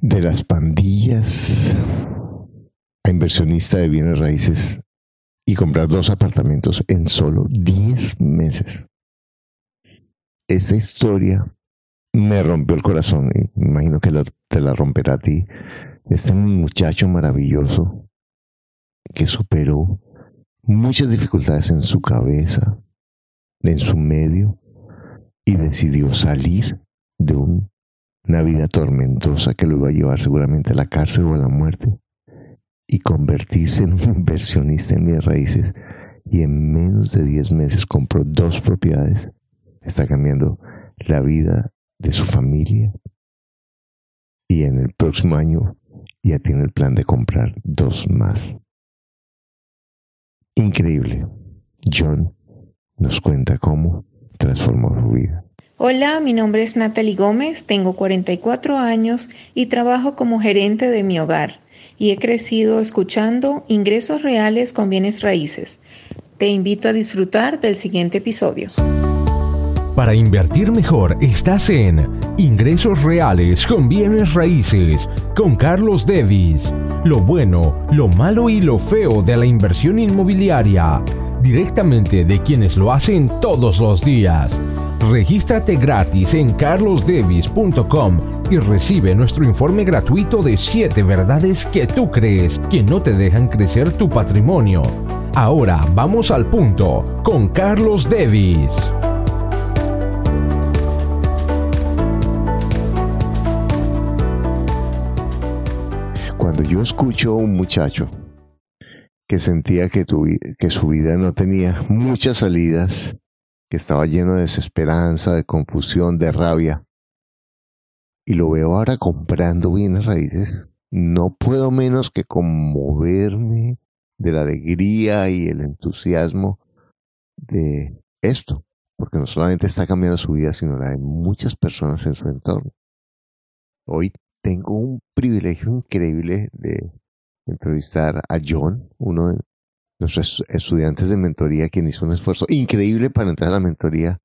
de las pandillas a inversionista de bienes raíces y comprar dos apartamentos en solo 10 meses. Esa historia me rompió el corazón me imagino que te la romperá a ti. Este muchacho maravilloso que superó muchas dificultades en su cabeza, en su medio, y decidió salir de una vida tormentosa que lo iba a llevar seguramente a la cárcel o a la muerte y convertirse en un inversionista en mis raíces y en menos de 10 meses compró dos propiedades. Está cambiando la vida de su familia y en el próximo año ya tiene el plan de comprar dos más. Increíble. John nos cuenta cómo transformó su vida. Hola, mi nombre es Natalie Gómez, tengo 44 años y trabajo como gerente de mi hogar y he crecido escuchando ingresos reales con bienes raíces. Te invito a disfrutar del siguiente episodio. Para invertir mejor estás en Ingresos Reales con bienes raíces con Carlos Davis. Lo bueno, lo malo y lo feo de la inversión inmobiliaria. Directamente de quienes lo hacen todos los días Regístrate gratis en carlosdevis.com y recibe nuestro informe gratuito de 7 verdades que tú crees que no te dejan crecer tu patrimonio. Ahora vamos al punto con Carlos Devis. Cuando yo escucho a un muchacho que sentía que, que su vida no tenía muchas salidas, que estaba lleno de desesperanza, de confusión, de rabia. Y lo veo ahora comprando bienes raíces. No puedo menos que conmoverme de la alegría y el entusiasmo de esto, porque no solamente está cambiando su vida, sino la de muchas personas en su entorno. Hoy tengo un privilegio increíble de entrevistar a John, uno de nuestros estudiantes de mentoría, quien hizo un esfuerzo increíble para entrar a la mentoría,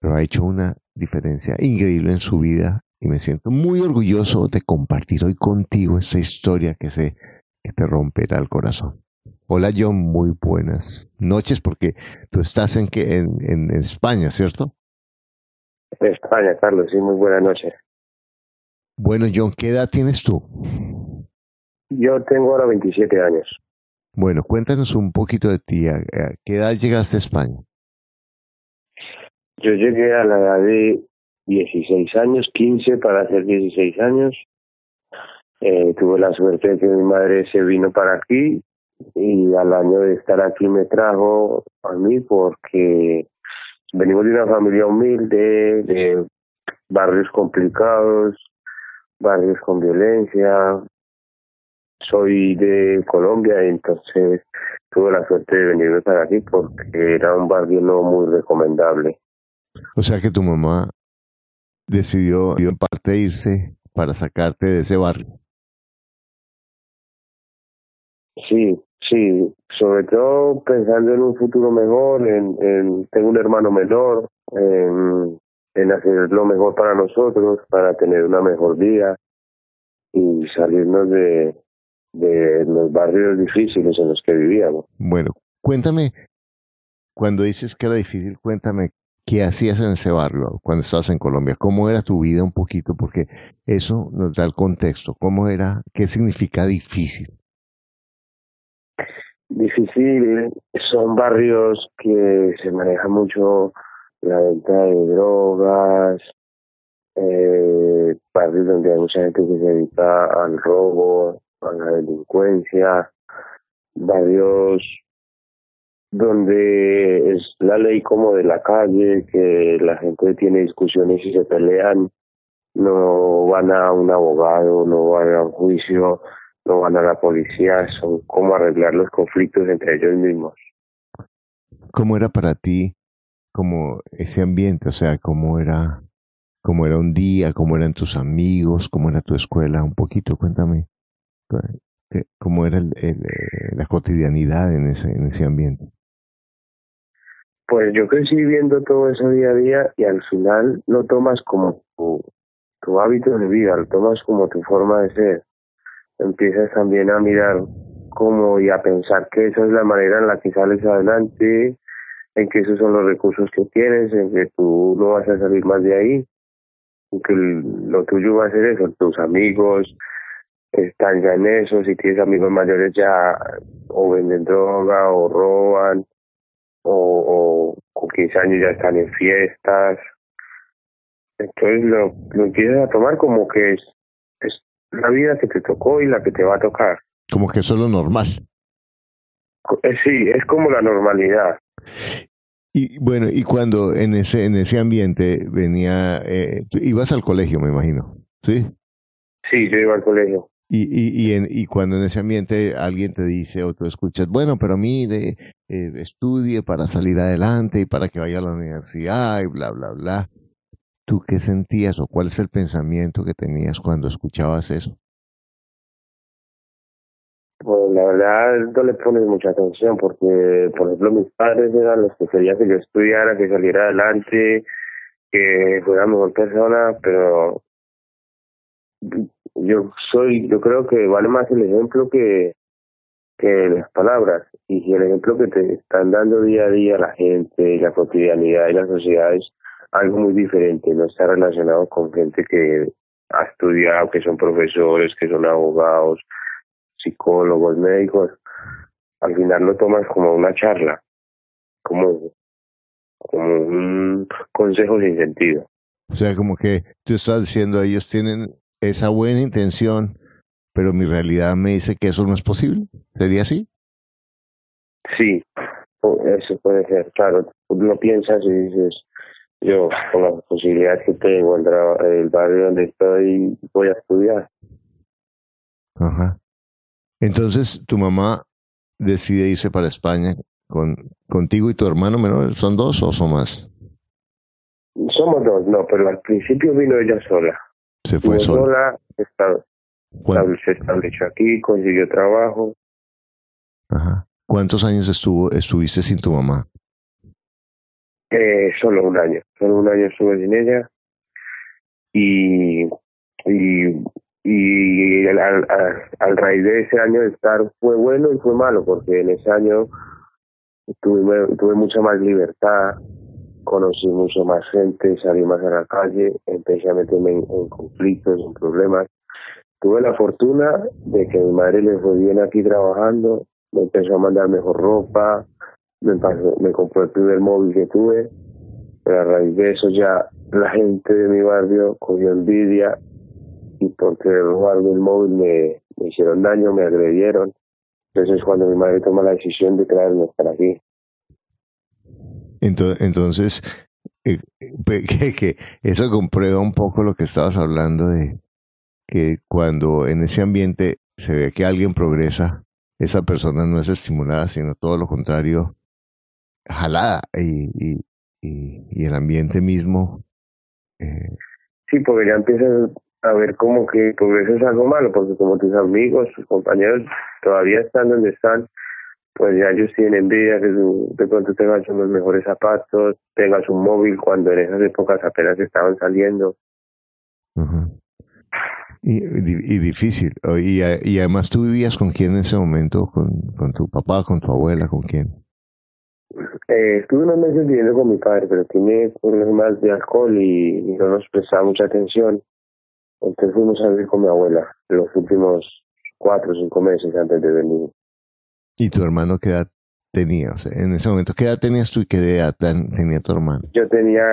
pero ha hecho una diferencia increíble en su vida y me siento muy orgulloso de compartir hoy contigo esta historia que sé que te romperá el corazón. Hola John, muy buenas noches porque tú estás en, que, en, España, ¿cierto? En España, Carlos, sí, muy buenas noches. Bueno, John, ¿qué edad tienes tú? Yo tengo ahora 27 años. Bueno, cuéntanos un poquito de ti. ¿A qué edad llegaste a España? Yo llegué a la edad de 16 años, 15 para hacer 16 años. Eh, tuve la suerte de que mi madre se vino para aquí y al año de estar aquí me trajo a mí porque venimos de una familia humilde, de barrios complicados, barrios con violencia, soy de Colombia, entonces tuve la suerte de venir para aquí porque era un barrio no muy recomendable. O sea que tu mamá decidió en parte irse para sacarte de ese barrio. Sí, sí, sobre todo pensando en un futuro mejor, en, en tengo un hermano menor, en, en hacer lo mejor para nosotros, para tener una mejor vida y salirnos de, de los barrios difíciles en los que vivíamos. Bueno, cuéntame, cuando dices que era difícil, cuéntame qué hacías en ese barrio cuando estabas en Colombia, cómo era tu vida un poquito, porque eso nos da el contexto, cómo era, qué significa difícil. Difícil, son barrios que se maneja mucho la venta de drogas, eh, barrios donde hay mucha gente que se dedica al robo, a la delincuencia, barrios donde es la ley como de la calle, que la gente tiene discusiones y se pelean, no van a un abogado, no van a un juicio, no van a la policía, son como arreglar los conflictos entre ellos mismos. ¿Cómo era para ti como ese ambiente? O sea, ¿cómo era, cómo era un día, cómo eran tus amigos, cómo era tu escuela? Un poquito, cuéntame cómo era eh, la cotidianidad en ese, en ese ambiente. Pues yo crecí viendo todo eso día a día y al final lo tomas como tu, tu hábito de vida, lo tomas como tu forma de ser. Empiezas también a mirar cómo y a pensar que esa es la manera en la que sales adelante, en que esos son los recursos que tienes, en que tú no vas a salir más de ahí, en que lo tuyo va a ser eso, tus amigos están ya en eso, si tienes amigos mayores ya o venden droga o roban o, con 15 años ya están en fiestas. Entonces lo, lo empiezas a tomar como que es, es la vida que te tocó y la que te va a tocar. Como que eso es lo normal. Eh, sí, es como la normalidad. Y bueno, y cuando en ese en ese ambiente venía, eh, ibas al colegio, me imagino, ¿sí? Sí, yo iba al colegio. Y, y, y, en, y cuando en ese ambiente alguien te dice o tú escuchas, bueno, pero mire, eh, estudie para salir adelante y para que vaya a la universidad y bla, bla, bla. ¿Tú qué sentías o cuál es el pensamiento que tenías cuando escuchabas eso? Pues la verdad no le pones mucha atención porque, por ejemplo, mis padres eran los que querían que yo estudiara, que saliera adelante, que fuera mejor persona, pero yo soy, yo creo que vale más el ejemplo que, que las palabras. Y el ejemplo que te están dando día a día la gente, la cotidianidad y la sociedad es algo muy diferente, no está relacionado con gente que ha estudiado, que son profesores, que son abogados, psicólogos, médicos, al final lo tomas como una charla, como, como un consejo sin sentido. O sea, como que tú estás diciendo, ellos tienen esa buena intención, pero mi realidad me dice que eso no es posible. ¿Sería así? Sí, eso puede ser, claro. Lo piensas y dices, yo con las posibilidades que tengo, el, el barrio donde estoy, voy a estudiar. Ajá. Entonces, tu mamá decide irse para España con contigo y tu hermano menor. ¿Son dos o son más? Somos dos, no, pero al principio vino ella sola. Se fue sola. sola, se estableció aquí, consiguió trabajo. Ajá. ¿Cuántos años estuvo, estuviste sin tu mamá? Eh, solo un año. Solo un año estuve sin ella. Y, y y al, al, raíz de ese año de estar fue bueno y fue malo porque en ese año tuve, tuve mucha más libertad, conocí mucho más gente, salí más a la calle, empecé a meterme en, conflictos, en problemas. Tuve la fortuna de que mi madre le fue bien aquí trabajando, me empezó a mandar mejor ropa, me, me compró el primer móvil que tuve, pero a raíz de eso ya la gente de mi barrio cogió envidia y porque robaron el móvil me, me hicieron daño, me agredieron. Entonces cuando mi madre toma la decisión de traerme para aquí. Entonces, eh, que, eso comprueba un poco lo que estabas hablando de que cuando en ese ambiente se ve que alguien progresa, esa persona no es estimulada, sino todo lo contrario, jalada y, y, y, el ambiente mismo. Eh... Sí, porque ya empiezas a ver como que pues eso es algo malo, porque como tus amigos, tus compañeros todavía están donde están, pues ya ellos tienen envidia que de pronto tengas unos mejores zapatos, tengas un móvil cuando en esas épocas apenas estaban saliendo. y, y, difícil. Y, y además tú vivías con quién en ese momento, con, con tu papá, con tu abuela, con quién. Eh, estuve unos meses viviendo con mi padre, pero tiene problemas de alcohol y no nos prestaba mucha atención. Entonces fuimos a vivir con mi abuela los últimos cuatro o cinco meses antes de venir. ¿Y tu hermano qué edad tenía? O sea, en ese momento, ¿qué edad tenías tú y qué edad tenía tu hermano? Yo tenía,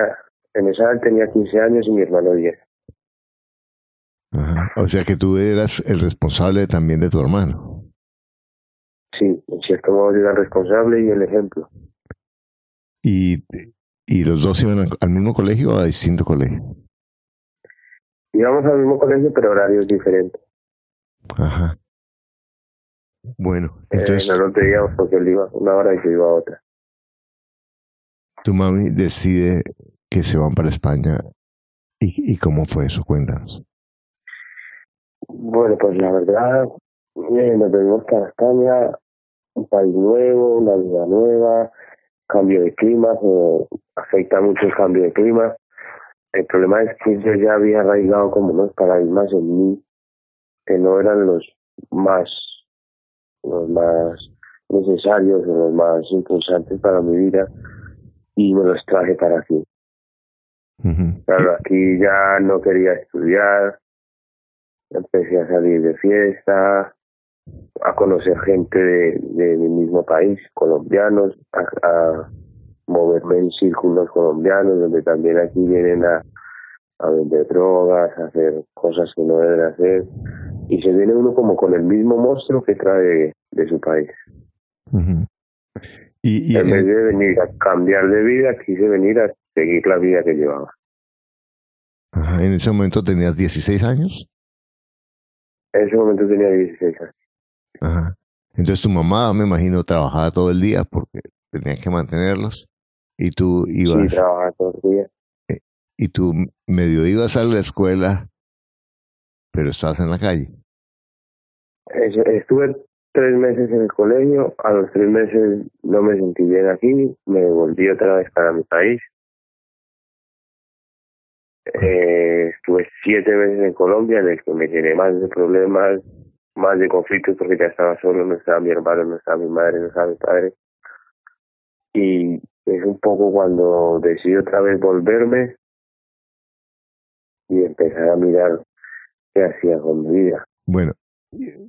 en esa edad tenía 15 años y mi hermano 10. Ajá. O sea que tú eras el responsable también de tu hermano. Sí, en cierto modo era el responsable y el ejemplo. ¿Y, y los dos iban al mismo colegio o a distinto colegio? íbamos al mismo colegio, pero horarios diferentes. Ajá. Bueno, eh, entonces... no nos veíamos porque él iba una hora y yo iba a otra. Tu mami decide que se van para España. ¿Y, y cómo fue eso? Cuéntanos. Bueno, pues la verdad, eh, nos venimos para España, un país nuevo, una vida nueva, cambio de clima, afecta mucho el cambio de clima el problema es que yo ya había arraigado como unos paradigmas en mí que no eran los más los más necesarios o los más impulsantes para mi vida y me los traje para aquí. Claro, aquí ya no quería estudiar, empecé a salir de fiesta, a conocer gente de, mi mismo país, colombianos, a, moverme en círculos colombianos, donde también aquí vienen a, a vender drogas, a hacer cosas que no deben hacer, y se viene uno como con el mismo monstruo que trae de, su país. y, en vez de venir a cambiar de vida, quise venir a seguir la vida que llevaba. Ajá, ¿En ese momento tenías 16 años? En ese momento tenía 16 años. Ajá. Entonces tu mamá, me imagino, trabajaba todo el día porque tenía que mantenerlos. Y tú ibas. Sí, trabajaba todo el día. Eh, y tú medio ibas a la escuela, pero estabas en la calle. Estuve tres meses en el colegio, a los tres meses no me sentí bien aquí, me volví otra vez para mi país. Eh, estuve siete meses en Colombia en el que me llené más de problemas, más de conflictos porque ya estaba solo, no estaba mi hermano, no estaba mi madre, no estaba mi padre. Y es un poco cuando decidí otra vez volverme y empezar a mirar qué hacía con mi vida. Bueno,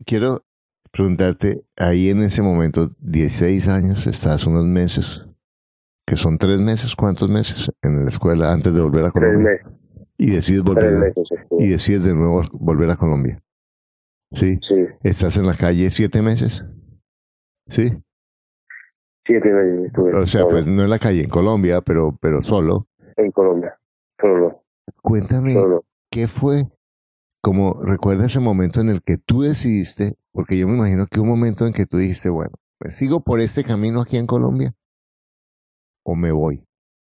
quiero preguntarte, ahí en ese momento, 16 años, estás unos meses, que son tres meses, ¿cuántos meses en la escuela antes de volver a Colombia? Tres meses. Y decides volver, y decides de nuevo volver a Colombia. ¿Sí? Sí. ¿Estás en la calle siete meses? ¿Sí? Siete meses estuve. O sea, pues no en la calle, en Colombia, pero, pero solo. En Colombia, solo. Cuéntame, ¿qué fue? Como recuerda ese momento en el que tú decidiste, porque yo me imagino que un momento en que tú dijiste, bueno, pues sigo por este camino aquí en Colombia o me voy.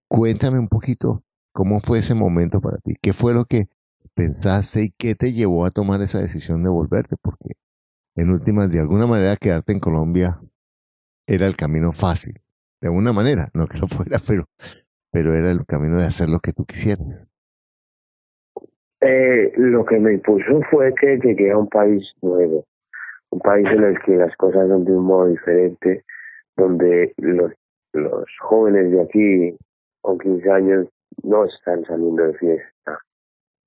Cuéntame un poquito cómo fue ese momento para ti, qué fue lo que pensaste y qué te llevó a tomar esa decisión de volverte, porque en últimas, de alguna manera, quedarte en Colombia era el camino fácil. De alguna manera, no que lo fuera, pero, pero era el camino de hacer lo que tú quisieras. Eh, lo que me impulsó fue que llegué a un país nuevo, un país en el que las cosas son de un modo diferente, donde los, los jóvenes de aquí con 15 años no están saliendo de fiesta,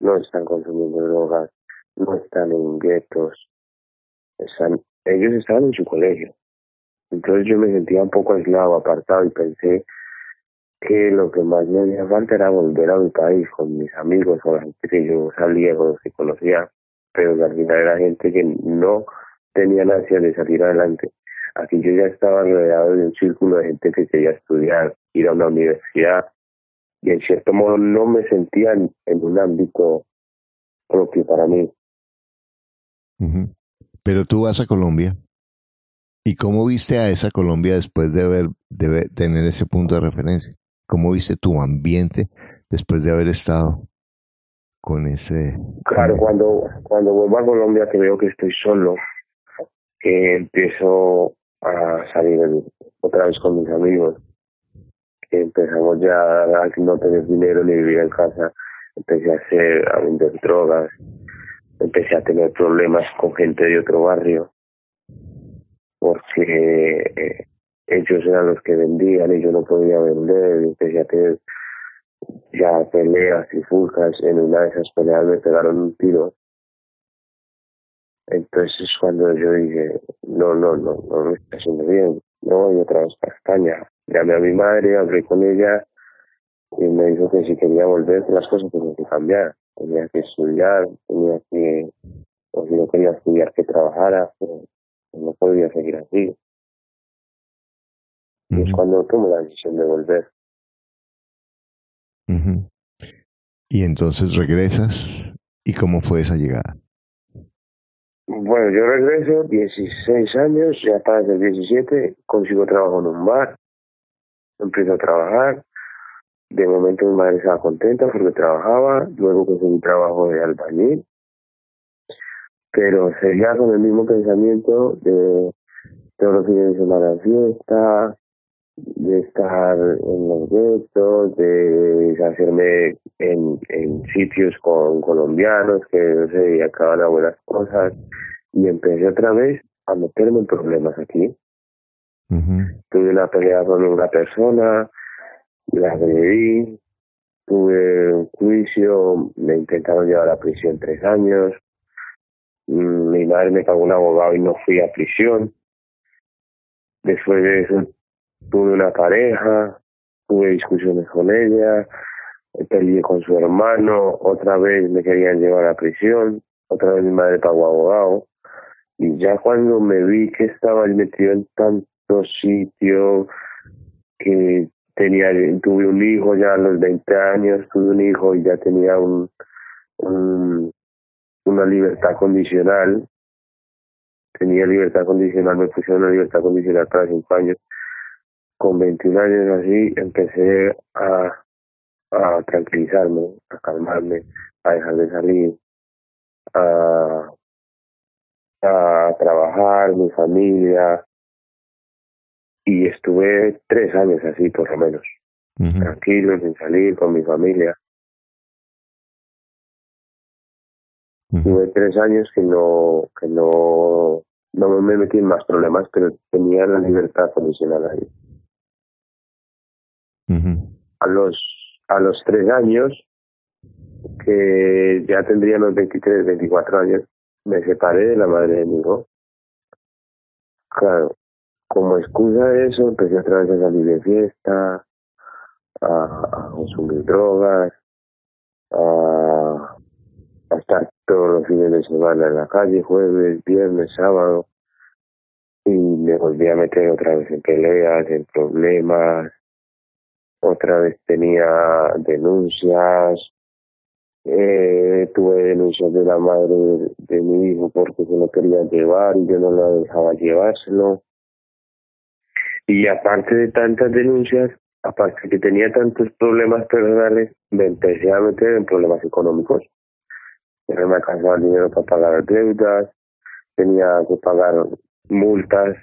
no están consumiendo drogas, no están en guetos, están, ellos estaban en su colegio. Entonces yo me sentía un poco aislado, apartado y pensé que lo que más me hacía falta era volver a mi país con mis amigos, con la gente que yo salía, con los que conocía, pero al final era gente que no tenía ansia de salir adelante. Aquí yo ya estaba rodeado de un círculo de gente que quería estudiar, ir a una universidad, y en cierto modo no me sentía en, un ámbito propio para mí. Pero tú vas a Colombia. ¿Y cómo viste a esa Colombia después de haber de tener ese punto de referencia? ¿Cómo viste tu ambiente después de haber estado con ese... Claro, cuando, cuando vuelvo a Colombia que veo que estoy solo, que empiezo a salir otra vez con mis amigos, empezamos ya a no tener dinero ni vivir en casa, empecé a hacer, a vender drogas, empecé a tener problemas con gente de otro barrio, porque eh, ellos eran los que vendían y yo no podía vender, empecé a ya peleas y fuscas, en una de esas peleas me pegaron un tiro. Entonces cuando yo dije, no, no, no, no me está haciendo bien, no voy otra vez para España, llamé a mi madre, hablé con ella y me dijo que si quería volver, las cosas tenían que cambiar. Tenía que estudiar, tenía que, o si no quería estudiar, que trabajara, pero no podía seguir así. Es cuando tomo la decisión de volver. Y entonces regresas, ¿y cómo fue esa llegada? Bueno, yo regreso, 16 años, ya para el 17, consigo trabajo en un bar, empiezo a trabajar. De momento mi madre estaba contenta porque trabajaba, luego conseguí trabajo de albañil, pero seguía con el mismo pensamiento de todos los fines de semana fiesta, de estar en los guetos, de hacerme en, en sitios con colombianos que no se dedicaban a buenas cosas y empecé otra vez a meterme en problemas aquí. Tuve una pelea con una persona, la agredí, tuve un juicio, me intentaron llevar a prisión tres años, mm, mi madre me pagó un abogado y no fui a prisión. Después de eso tuve una pareja, tuve discusiones con ella, peleé con su hermano, otra vez me querían llevar a prisión, otra vez mi madre pagó abogado. Y ya cuando me vi que estaba metido en tantos sitios, que tenía, tuve un hijo ya a los 20 años, tuve un hijo y ya tenía un, un una libertad condicional, tenía libertad condicional, me pusieron una libertad condicional para cinco años. Con 21 años así empecé a, a tranquilizarme, a calmarme, a dejar de salir, a, a trabajar, mi familia, y estuve tres años así por lo menos, tranquilo, sin salir con mi familia. Tuve tres años que no, que no, no me metí en más problemas, pero tenía la libertad condicional ahí. A los a los tres años, que ya tendría los 23, 24 años, me separé de la madre de mi hijo. Claro, como excusa de eso, empecé otra vez a salir de fiesta, a, consumir drogas, a, estar todos los fines de semana en la calle, jueves, viernes, sábado, y me volví a meter otra vez en peleas, en problemas, otra vez tenía denuncias, eh, tuve denuncias de la madre de, mi hijo porque se lo quería llevar y yo no la dejaba llevárselo. Y aparte de tantas denuncias, aparte de que tenía tantos problemas personales, me empecé a meter en problemas económicos. No me alcanzaba el dinero para pagar deudas, tenía que pagar multas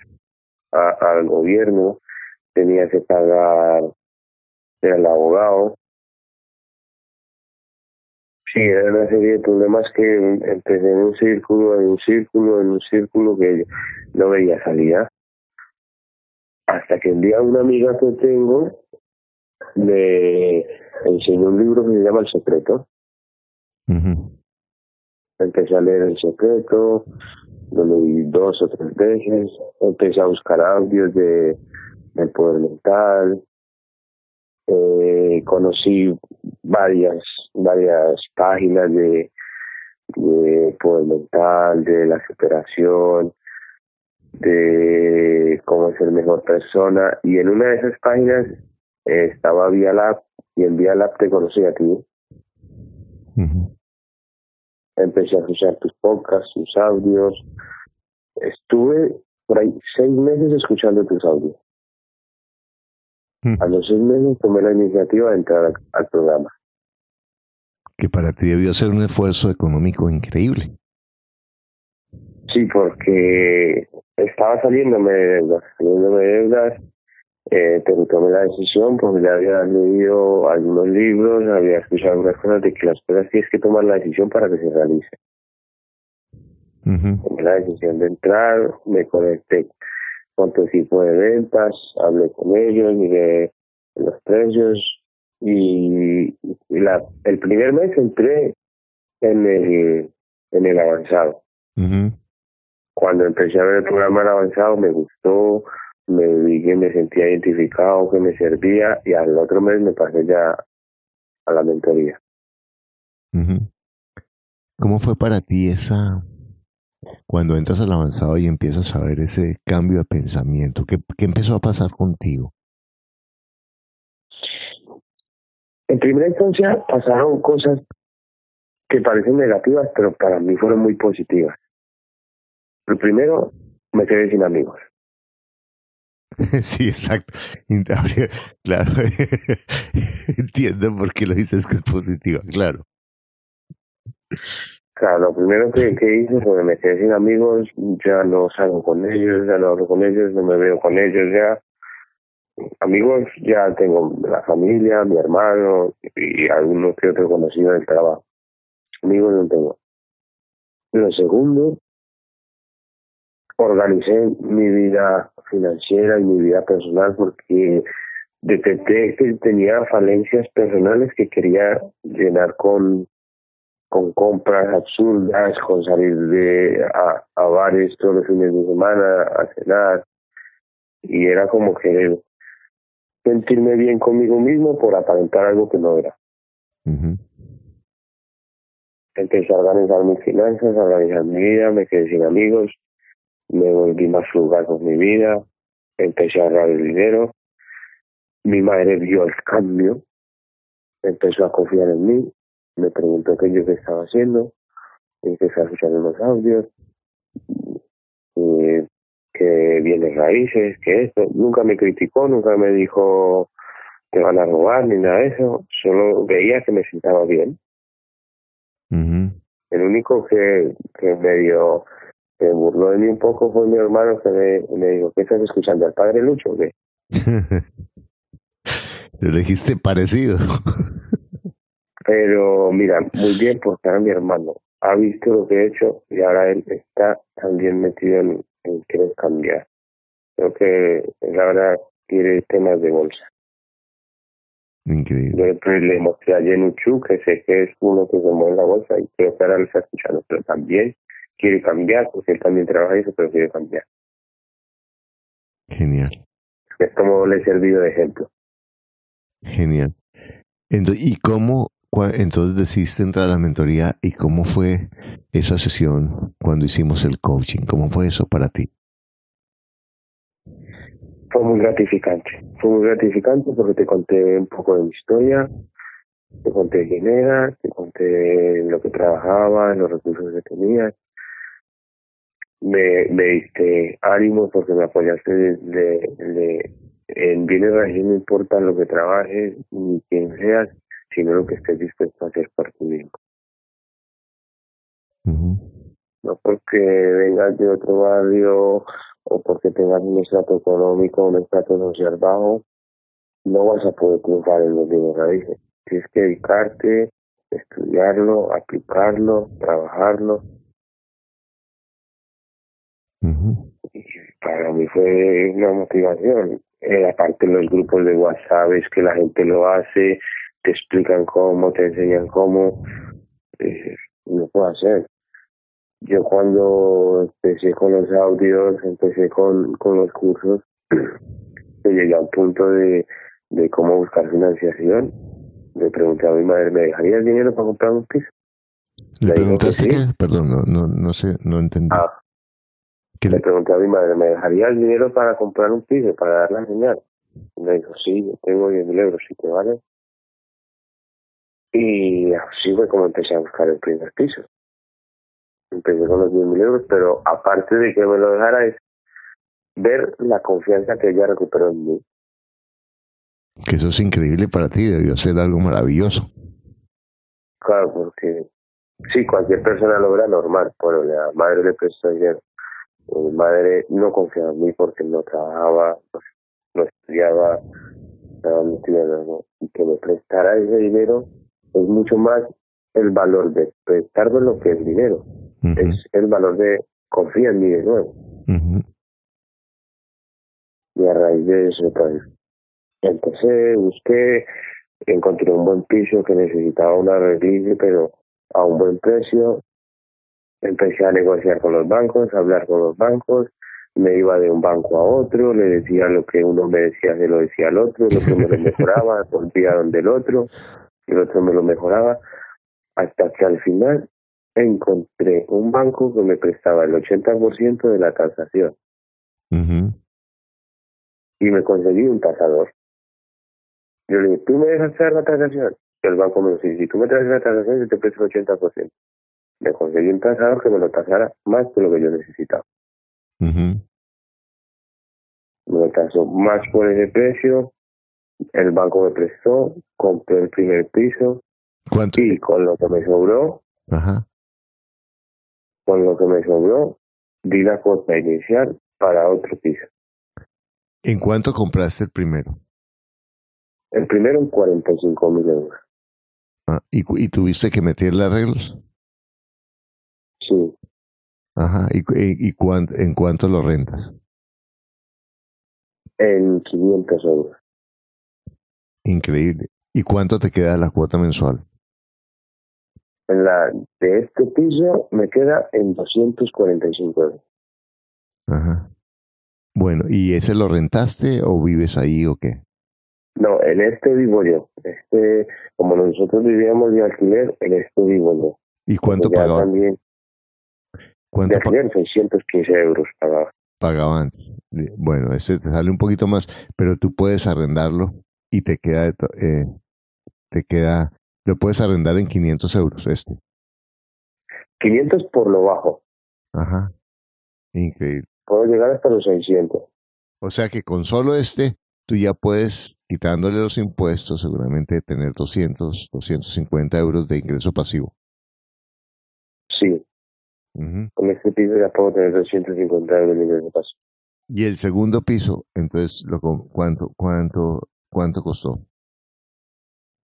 al gobierno, tenía que pagar el abogado. Sí, era una serie de problemas que empecé en un círculo, en un círculo, en un círculo que no veía salida hasta que un día una amiga que tengo me enseñó un libro que se llama El Secreto. Empecé a leer El Secreto, lo leí dos o tres veces, empecé a buscar audios de del poder mental, eh, conocí varias varias páginas de, de poder mental, de la superación, de cómo ser mejor persona y en una de esas páginas eh, estaba Vía Lab y en Vía Lab te conocí a ti. Empecé a escuchar tus podcasts, tus audios. Estuve por ahí seis meses escuchando tus audios. A los seis meses tomé la iniciativa de entrar al programa. Que para ti debió ser un esfuerzo económico increíble. Sí, porque estaba saliéndome de deudas, saliéndome de deudas, eh, pero tomé la decisión porque ya había leído algunos libros, había escuchado algunas cosas de que las cosas tienes que tomar la decisión para que se realice. Tomé la decisión de entrar, me conecté tu equipo de ventas, hablé con ellos, miré los precios y, la, el primer mes entré en el, en el avanzado. Cuando empecé a ver el programa avanzado me gustó, me vi que me sentía identificado, que me servía y al otro mes me pasé ya a la mentoría. ¿Cómo fue para ti esa, cuando entras al avanzado y empiezas a ver ese cambio de pensamiento? ¿Qué, qué empezó a pasar contigo? En primera instancia pasaron cosas que parecen negativas, pero para mí fueron muy positivas. Lo primero, me quedé sin amigos. Sí, exacto. Claro. Entiendo por qué lo dices que es positiva, claro. Lo primero que, que hice fue me quedé sin amigos, ya no salgo con ellos, ya no hablo con ellos, no me veo con ellos ya. amigos ya tengo la familia, mi hermano y algunos que otro conocido del trabajo. Amigos no tengo. Lo segundo, organicé mi vida financiera y mi vida personal porque detecté que tenía falencias personales que quería llenar con con compras absurdas, con salir de a, a bares todos los fines de semana, a cenar, y era como que sentirme bien conmigo mismo por aparentar algo que no era. Empecé a organizar mis finanzas, a organizar mi vida, me quedé sin amigos, me volví más frugal con mi vida, empecé a ahorrar el dinero, mi madre vio el cambio, empezó a confiar en mí, me preguntó qué yo qué estaba haciendo, empecé a escuchar unos audios, y que bienes raíces, que esto, nunca me criticó, nunca me dijo que van a robar ni nada de eso, solo veía que me sentaba bien. El único que, que medio se burló de mí un poco fue mi hermano que me, me dijo, ¿qué estás escuchando? ¿Al padre Lucho o qué? Le dijiste parecido. Pero mira, muy bien porque ahora mi hermano ha visto lo que he hecho y ahora él está también metido en, en querer cambiar. Creo que la verdad quiere temas de bolsa. Increíble. Yo le mostré a Yenuchu, que sé que es uno que se mueve en la bolsa y creo que ahora lo está escuchando, pero también quiere cambiar, porque él también trabaja eso, pero quiere cambiar. Genial. Es como le he servido de ejemplo. Genial. Entonces, ¿Y cómo entonces decidiste entrar a la mentoría y cómo fue esa sesión cuando hicimos el coaching? ¿Cómo fue eso para ti? Fue muy gratificante. Fue muy gratificante porque te conté un poco de mi historia, te conté quién era, te conté lo que trabajaba, los recursos que tenía. Me, me diste ánimo porque me apoyaste de, en bienes raíces no importa lo que trabajes ni quién seas, sino lo que estés dispuesto a hacer por ti mismo. No porque vengas de otro barrio o porque tengas un estrato económico, un estrato social bajo, no vas a poder triunfar en los bienes raíces. Tienes que dedicarte, estudiarlo, aplicarlo, trabajarlo. Y para mí fue una motivación. Eh, aparte los grupos de WhatsApp es que la gente lo hace, te explican cómo, te enseñan cómo, eh, no puedo hacer. Yo cuando empecé con los audios, empecé con, con los cursos, llegué a un punto de, de cómo buscar financiación. Le pregunté a mi madre, ¿me dejaría el dinero para comprar un piso? ¿Le preguntaste qué? Perdón, no, no, no sé, no entendí. Ah, le pregunté a mi madre, ¿me dejaría el dinero para comprar un piso, para dar la señal? Y me dijo, sí, yo tengo 10 mil euros, si te vale. Y así fue como empecé a buscar el primer piso. Empecé con los 10 mil euros, pero aparte de que me lo dejara es ver la confianza que ella recuperó en mí. Que eso es increíble para ti, debió ser algo maravilloso. Claro, porque sí, cualquier persona lo verá normal, pero la madre le prestó dinero. Mi madre no confiaba en mí porque no trabajaba, no, estudiaba, estaba estudiando, y que me prestara ese dinero es mucho más el valor de prestarme lo que es dinero. Es el valor de confiar en mí de nuevo. Y a raíz de eso, pues, empecé, busqué, encontré un buen piso que necesitaba una release, pero a un buen precio. Empecé a negociar con los bancos, a hablar con los bancos, me iba de un banco a otro, le decía lo que uno me decía, se lo decía al otro, lo que me mejoraba, volvía donde el otro, el otro me lo mejoraba, hasta que al final encontré un banco que me prestaba el 80% de la tasación. Y me conseguí un tasador. Yo le dije, ¿tú me dejas hacer la tasación? Y el banco me dijo, si tú me traes la tasación, yo te presto el 80%. Me conseguí un tasador que me lo tasara más de lo que yo necesitaba. Me lo tasó más por ese precio, el banco me prestó, compré el primer piso ¿Cuánto? y con lo que me sobró, Ajá. con lo que me sobró, di la cuota inicial para otro piso. ¿En cuánto compraste el primero? El primero en 45 mil euros. Ah, ¿y, ¿Y tuviste que meterle arreglos? Sí. Ajá. ¿Y, y, y cuánto, en cuánto lo rentas? En 500 euros. Increíble. ¿Y cuánto te queda la cuota mensual? En la de este piso me queda en 245 euros. Ajá. Bueno, ¿y ese lo rentaste o vives ahí o qué? No, en este vivo yo. Este, como nosotros vivíamos de alquiler, en este vivo yo. ¿Y cuánto Porque pagaba? También, ¿Cuánto de alquiler 615 euros pagaba. pagaba antes? Bueno, ese te sale un poquito más, pero tú puedes arrendarlo y te queda, eh, te queda, lo puedes arrendar en 500 euros este. 500 por lo bajo. Ajá. Increíble. Puedo llegar hasta los 600. O sea que con solo este, tú ya puedes, quitándole los impuestos, seguramente tener 200, 250 euros de ingreso pasivo. Sí, con este piso ya puedo tener 250 euros de ingreso paso. Y el segundo piso, entonces, lo, ¿cuánto, cuánto, cuánto costó?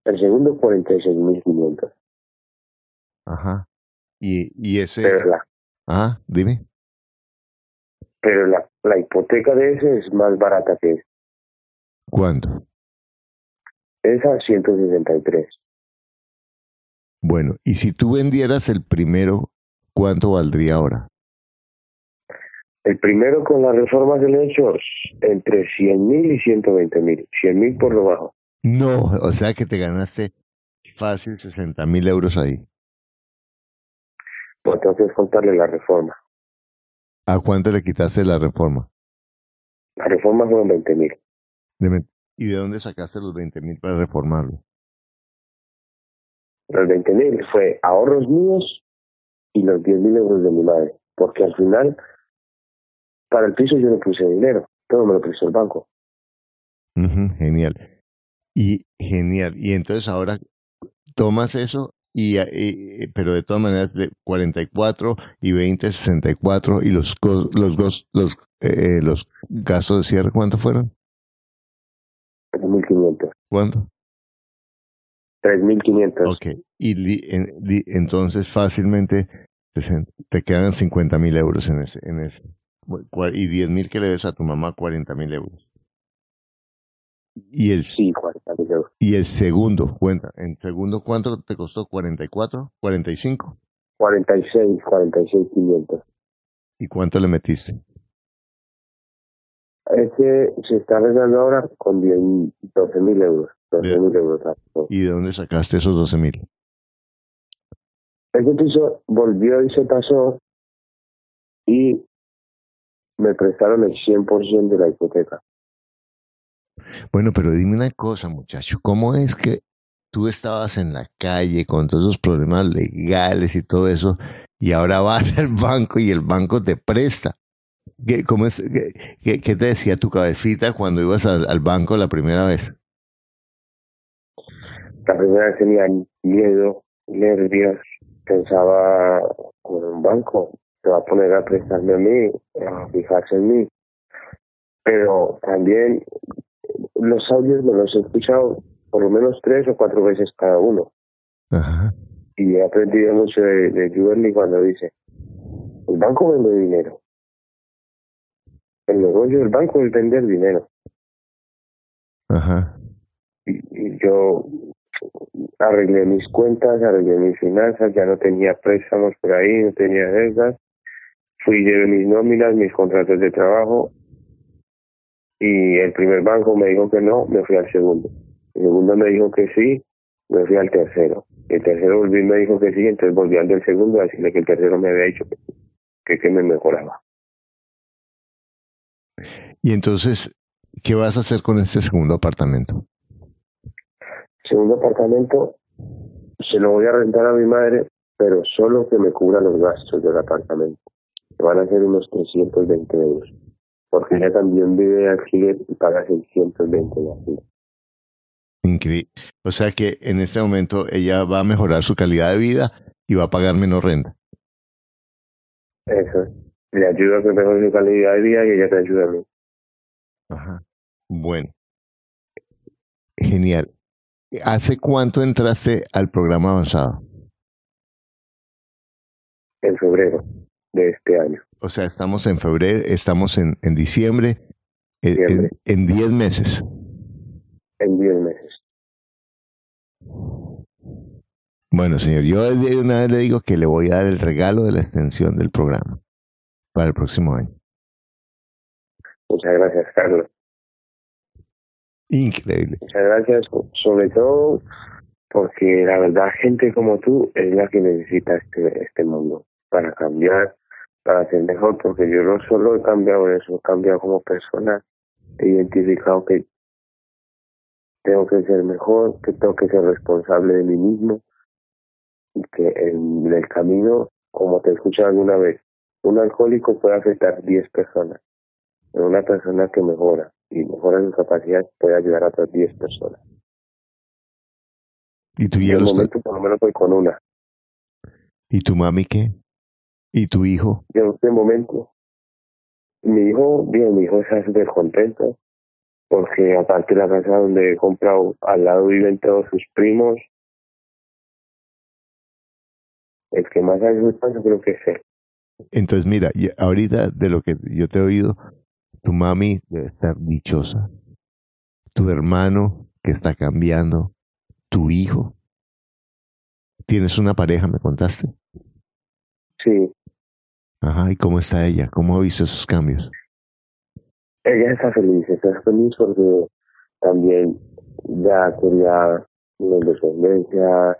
El segundo 46.500. Ajá. Y, y ese, Pero la, ah, dime. pero la, la hipoteca de ese es más barata que esa. ¿Cuánto? Esa 163. Bueno, y si tú vendieras el primero, ¿cuánto valdría ahora? El primero con las reformas del hecho entre 100.000 y 120.000. 100.000 por lo bajo. No, o sea que te ganaste fácil 60 mil euros ahí. Pues que contarle la reforma. ¿A cuánto le quitaste la reforma? La reforma fueron 20.000. De men- ¿Y de dónde sacaste los 20 mil para reformarlo? Los 20.000 fue ahorros míos y los 10.000 euros de mi madre. Porque al final, para el piso yo no puse dinero. Todo me lo prestó el banco. Genial. Y genial. Y entonces ahora tomas eso y, y- pero de todas maneras de 44 y 20 64 y los los gos- los eh, los gastos de cierre ¿cuánto fueron? 3.500. ¿Cuánto? 3.500. Ok. Y li- en- li- entonces fácilmente te, te quedan 50 mil euros en ese en ese y 10 mil que le des a tu mamá 40 mil euros. Y el Sí, 40.000 euros. Y el segundo, cuenta, en segundo, ¿cuánto te costó? ¿44? ¿45? 46, 46.500. ¿Y cuánto le metiste? Ese se está arreglando ahora con 10 12.000 euros. 12.000 euros. ¿Y de dónde sacaste esos 12 mil? Ese piso volvió y se pasó y me prestaron el 100% de la hipoteca. Bueno, pero dime una cosa, muchacho, ¿cómo es que tú estabas en la calle con todos esos problemas legales y todo eso y ahora vas al banco y el banco te presta? ¿Qué, cómo es, qué, qué- qué te decía tu cabecita cuando ibas al, al banco la primera vez? La primera vez tenía miedo, nervios, pensaba con un banco, se va a poner a prestarme a mí, a fijarse en mí. Pero también los audios me los he escuchado por lo menos tres o cuatro veces cada uno. Ajá. Y he aprendido mucho de, de cuando dice, el banco vende dinero. El negocio del banco es vender dinero. Ajá. y, y yo arreglé mis cuentas, arreglé mis finanzas, ya no tenía préstamos por ahí, no tenía deudas, fui llevé mis nóminas, mis contratos de trabajo y el primer banco me dijo que no, me fui al segundo. El segundo me dijo que sí, me fui al tercero. El tercero volví y me dijo que sí, entonces volví al del segundo a decirle que el tercero me había dicho que, que, que me mejoraba. Y entonces, ¿qué vas a hacer con este segundo apartamento? Segundo apartamento, se lo voy a rentar a mi madre, pero solo que me cubra los gastos del apartamento. Que van a ser unos 320 euros. Porque ella también vive de alquiler y paga 620 de alquiler. Increíble. O sea que en este momento ella va a mejorar su calidad de vida y va a pagar menos renta. Eso. Le ayuda a que mejore su calidad de vida y ella te ayuda a mí. Ajá. Bueno, genial. ¿Hace cuánto entraste al programa avanzado? En febrero de este año. O sea, estamos en febrero, estamos en, en diciembre, eh, en 10 meses. En 10 meses. Bueno, señor, yo una vez le digo que le voy a dar el regalo de la extensión del programa para el próximo año. Muchas gracias, Carlos. Increíble. Muchas gracias, sobre todo porque la verdad, gente como tú es la que necesita este, este mundo para cambiar, para ser mejor, porque yo no solo he cambiado eso, he cambiado como persona, he identificado que tengo que ser mejor, que tengo que ser responsable de mí mismo, y que en el camino, como te he escuchado alguna vez, un alcohólico puede afectar 10 personas, pero una persona que mejora y mejora su capacidad puede ayudar a otras 10 personas. ¿Y tú ya en lo el momento, por lo menos, voy con una. ¿Y tu mami qué? ¿Y tu hijo? Yo en este momento, mi hijo, bien, mi hijo está súper contento, porque aparte de la casa donde he comprado, al lado viven todos sus primos. El que más ha disfrutado yo creo que es él. Entonces, mira, ahorita de lo que yo te he oído, tu mami debe estar dichosa. Tu hermano que está cambiando. Tu hijo. ¿Tienes una pareja, me contaste? Sí, Ajá, ¿y cómo está ella? ¿Cómo ha visto esos cambios? ella está feliz, está feliz porque también ya quería una independencia,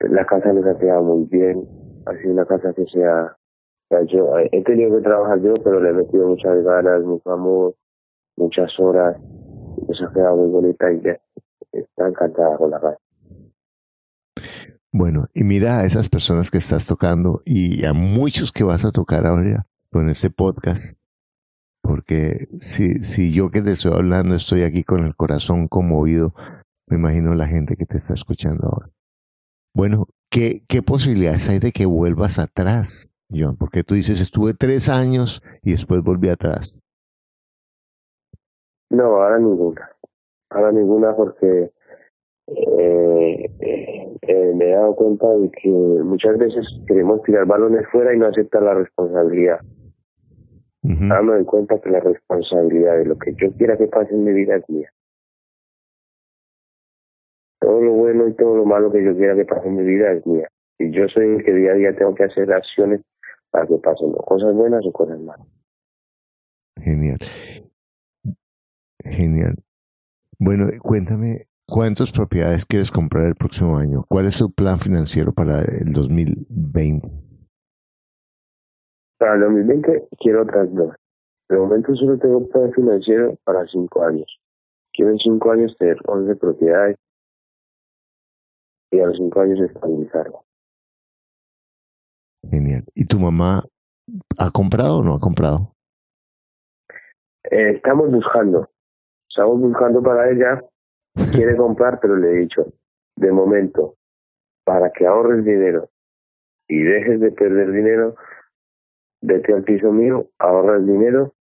la casa les ha quedado muy bien, ha sido una casa que o sea, yo he tenido que trabajar yo, pero le he metido muchas ganas, mucho amor, muchas horas, y eso ha quedado muy bonita y ya está encantada con la casa. Bueno, y mira a esas personas que estás tocando y a muchos que vas a tocar ahora con este podcast. Porque si, si yo que te estoy hablando estoy aquí con el corazón conmovido, me imagino la gente que te está escuchando ahora. Bueno, ¿qué, qué posibilidades hay de que vuelvas atrás, John? Porque tú dices, estuve tres años y después volví atrás. No, ahora ninguna. Ahora ninguna porque eh, eh, me he dado cuenta de que muchas veces queremos tirar balones fuera y no aceptar la responsabilidad. Ujú. Ahora me doy cuenta que la responsabilidad de lo que yo quiera que pase en mi vida es mía. Todo lo bueno y todo lo malo que yo quiera que pase en mi vida es mía. Y yo soy el que día a día tengo que hacer acciones para que pasen o cosas buenas o cosas malas. Genial. Genial. Bueno, cuéntame, ¿cuántas propiedades quieres comprar el próximo año? ¿Cuál es tu plan financiero para el 2020? Para el 2020 quiero otras dos. De momento solo tengo un plan financiero para cinco años. Quiero en cinco años tener 11 propiedades y a los cinco años estabilizarlo. Genial. ¿Y tu mamá ha comprado o no ha comprado? Eh, estamos buscando. Estamos buscando para ella. Quiere comprar, pero le he dicho, de momento, para que ahorres dinero y dejes de perder dinero, vete al piso mío, ahorras dinero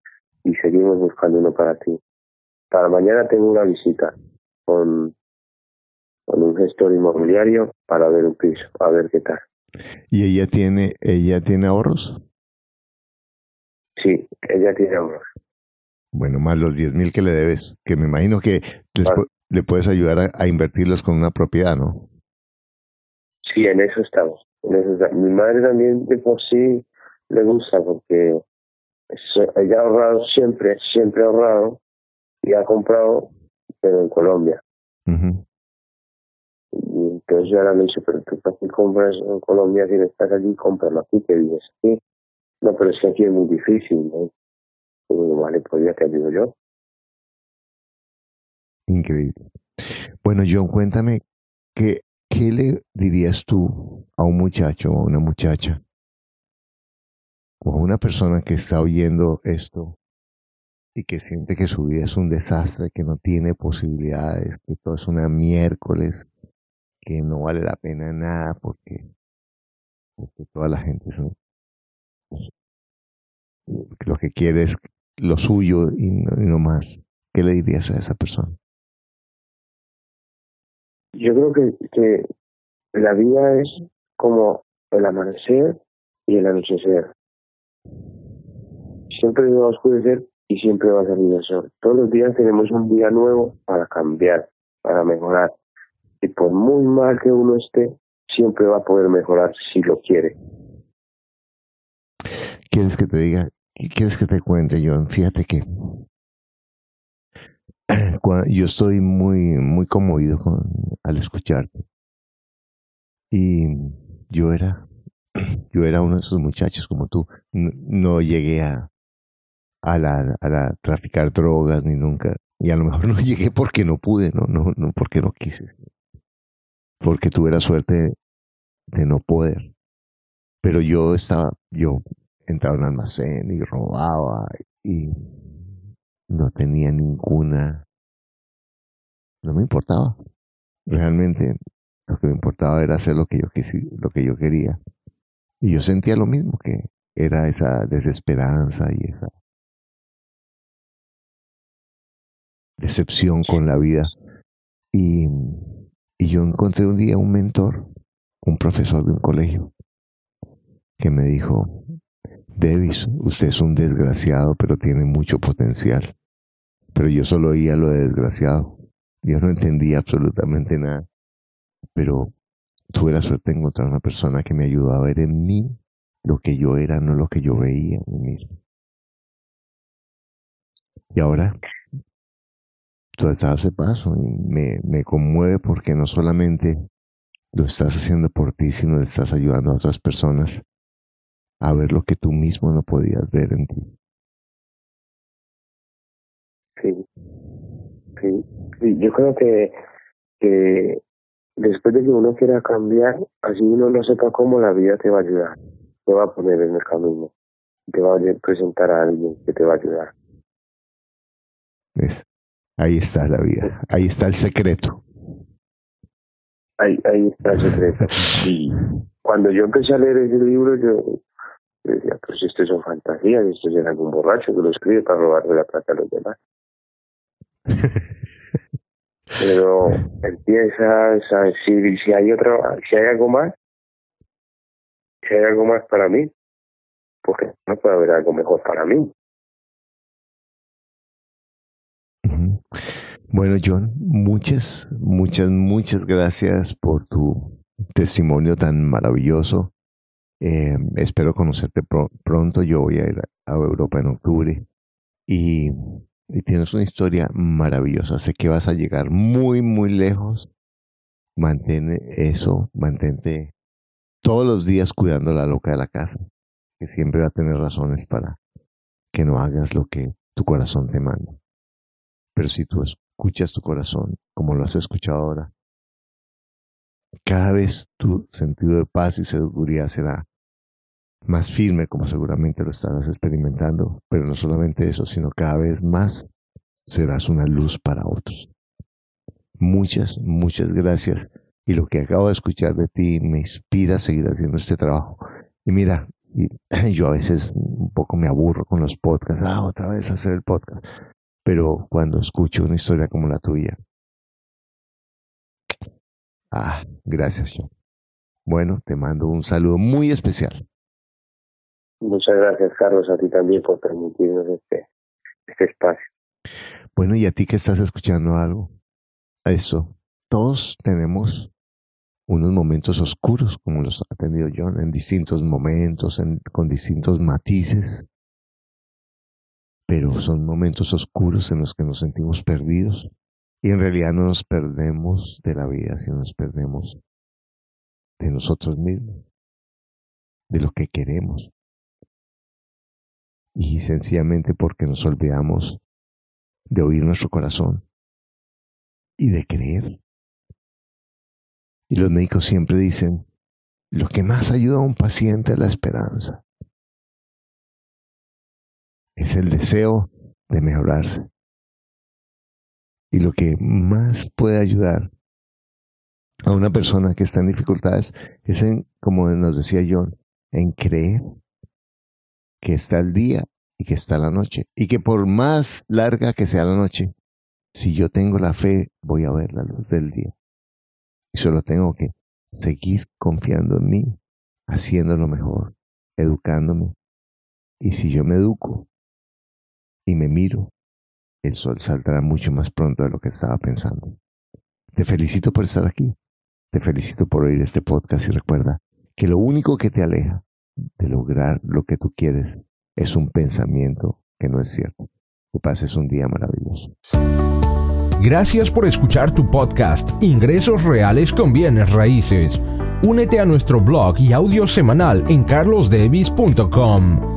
y seguimos buscando uno para ti. Para mañana tengo una visita con, con un gestor inmobiliario para ver un piso, a ver qué tal. ¿Y ella tiene, ella tiene ahorros? Sí, ella tiene ahorros. Bueno, más los 10 mil que le debes, que me imagino que pu- le puedes ayudar a, a invertirlos con una propiedad, ¿no? Sí, en eso estamos. En eso está- Mi madre también de por sí le gusta porque ella ha ahorrado siempre, siempre ha ahorrado y ha comprado, pero en Colombia. Ujú. Y entonces yo ahora me dice, pero tú para qué compras en Colombia si no estás allí, cómpralo aquí, que vives aquí. No, pero es que aquí es muy difícil, ¿no? Y digo, vale, pues ya te ayudo yo. Increíble. Bueno, John, cuéntame, ¿qué, ¿qué le dirías tú a un muchacho o a una muchacha o a una persona que está oyendo esto y que siente que su vida es un desastre, que no tiene posibilidades, que todo es una miércoles, que no vale la pena nada porque, porque toda la gente es un- lo que quiere es lo suyo y no, y no más. ¿qué le dirías a esa persona? Yo creo que, que la vida es como el amanecer y el anochecer. Siempre va a oscurecer y siempre va a salir el sol. Todos los días tenemos un día nuevo para cambiar, para mejorar. Y por muy mal que uno esté, siempre va a poder mejorar si lo quiere. ¿Quieres que te diga? ¿Quieres que te cuente, John? Fíjate que yo estoy muy, muy conmovido con, al escucharte. Y yo era, yo era uno de esos muchachos como tú. No, llegué a, a la, a traficar drogas ni nunca. Y a lo mejor no llegué porque no pude, no, no, no porque no quise. Porque tuve la suerte de no poder. Pero yo estaba, yo entraba en un almacén y robaba y no tenía ninguna, no me importaba. Realmente lo que me importaba era hacer lo que yo lo que yo quería. Y yo sentía lo mismo, que era esa desesperanza y esa decepción con la vida. Y, y yo encontré un día un mentor, un profesor de un colegio, que me dijo, Davis, usted es un desgraciado, pero tiene mucho potencial. Pero yo solo oía lo de desgraciado. Yo no entendía absolutamente nada. Pero tuve la suerte de encontrar una persona que me ayudó a ver en mí lo que yo era, no lo que yo veía en mí mismo. Y ahora tú dado ese paso y me, me conmueve porque no solamente lo estás haciendo por ti, sino estás ayudando a otras personas a ver lo que tú mismo no podías ver en ti. Sí, sí, yo creo que, que después de que uno quiera cambiar, así uno no sepa cómo la vida te va a ayudar, te va a poner en el camino, te va a presentar a alguien que te va a ayudar. ¿Ves? Ahí está la vida, ahí está el secreto. Ahí, ahí está el secreto. Y cuando yo empecé a leer ese libro, yo decía, pues esto son fantasías, esto es algún borracho que lo escribe para robarle la plata a los demás. Pero empiezas a decir, si hay otro, si hay algo más, si hay algo más para mí, porque no puede haber algo mejor para mí. Bueno, John, muchas, muchas, muchas gracias por tu testimonio tan maravilloso. Eh, espero conocerte pronto. Yo voy a ir a Europa en octubre y, tienes una historia maravillosa. Sé que vas a llegar muy, muy lejos. Mantén eso, mantente todos los días cuidando a la loca de la casa, que siempre va a tener razones para que no hagas lo que tu corazón te manda. Pero si tú escuchas tu corazón, como lo has escuchado ahora, cada vez tu sentido de paz y seguridad será más firme, como seguramente lo estarás experimentando, pero no solamente eso, sino cada vez más serás una luz para otros. Muchas, muchas gracias. Y lo que acabo de escuchar de ti me inspira a seguir haciendo este trabajo. Y mira, yo a veces un poco me aburro con los podcasts, ah, otra vez hacer el podcast. Pero cuando escucho una historia como la tuya, Ah, gracias, John. Bueno, te mando un saludo muy especial. Muchas gracias, Carlos, a ti también por permitirnos este, este espacio. Bueno, y a ti que estás escuchando algo, a eso, todos tenemos unos momentos oscuros, como los ha tenido John, en distintos momentos, con distintos matices, pero son momentos oscuros en los que nos sentimos perdidos, y en realidad no nos perdemos de la vida, sino nos perdemos de nosotros mismos, de lo que queremos. Y sencillamente porque nos olvidamos de oír nuestro corazón y de creer. Y los médicos siempre dicen, lo que más ayuda a un paciente es la esperanza. Es el deseo de mejorarse. Y lo que más puede ayudar a una persona que está en dificultades es en, como nos decía John, en creer que está el día y que está la noche. Y que por más larga que sea la noche, Si yo tengo la fe, voy a ver la luz del día. Y solo tengo que seguir confiando en mí, haciendo lo mejor, educándome. Y si yo me educo y me miro, el sol saldrá mucho más pronto de lo que estaba pensando. Te felicito por estar aquí. Te felicito por oír este podcast y recuerda que lo único que te aleja de lograr lo que tú quieres es un pensamiento que no es cierto. Que pases un día maravilloso. Gracias por escuchar tu podcast Ingresos Reales con Bienes Raíces. Únete a nuestro blog y audio semanal en carlosdevis.com.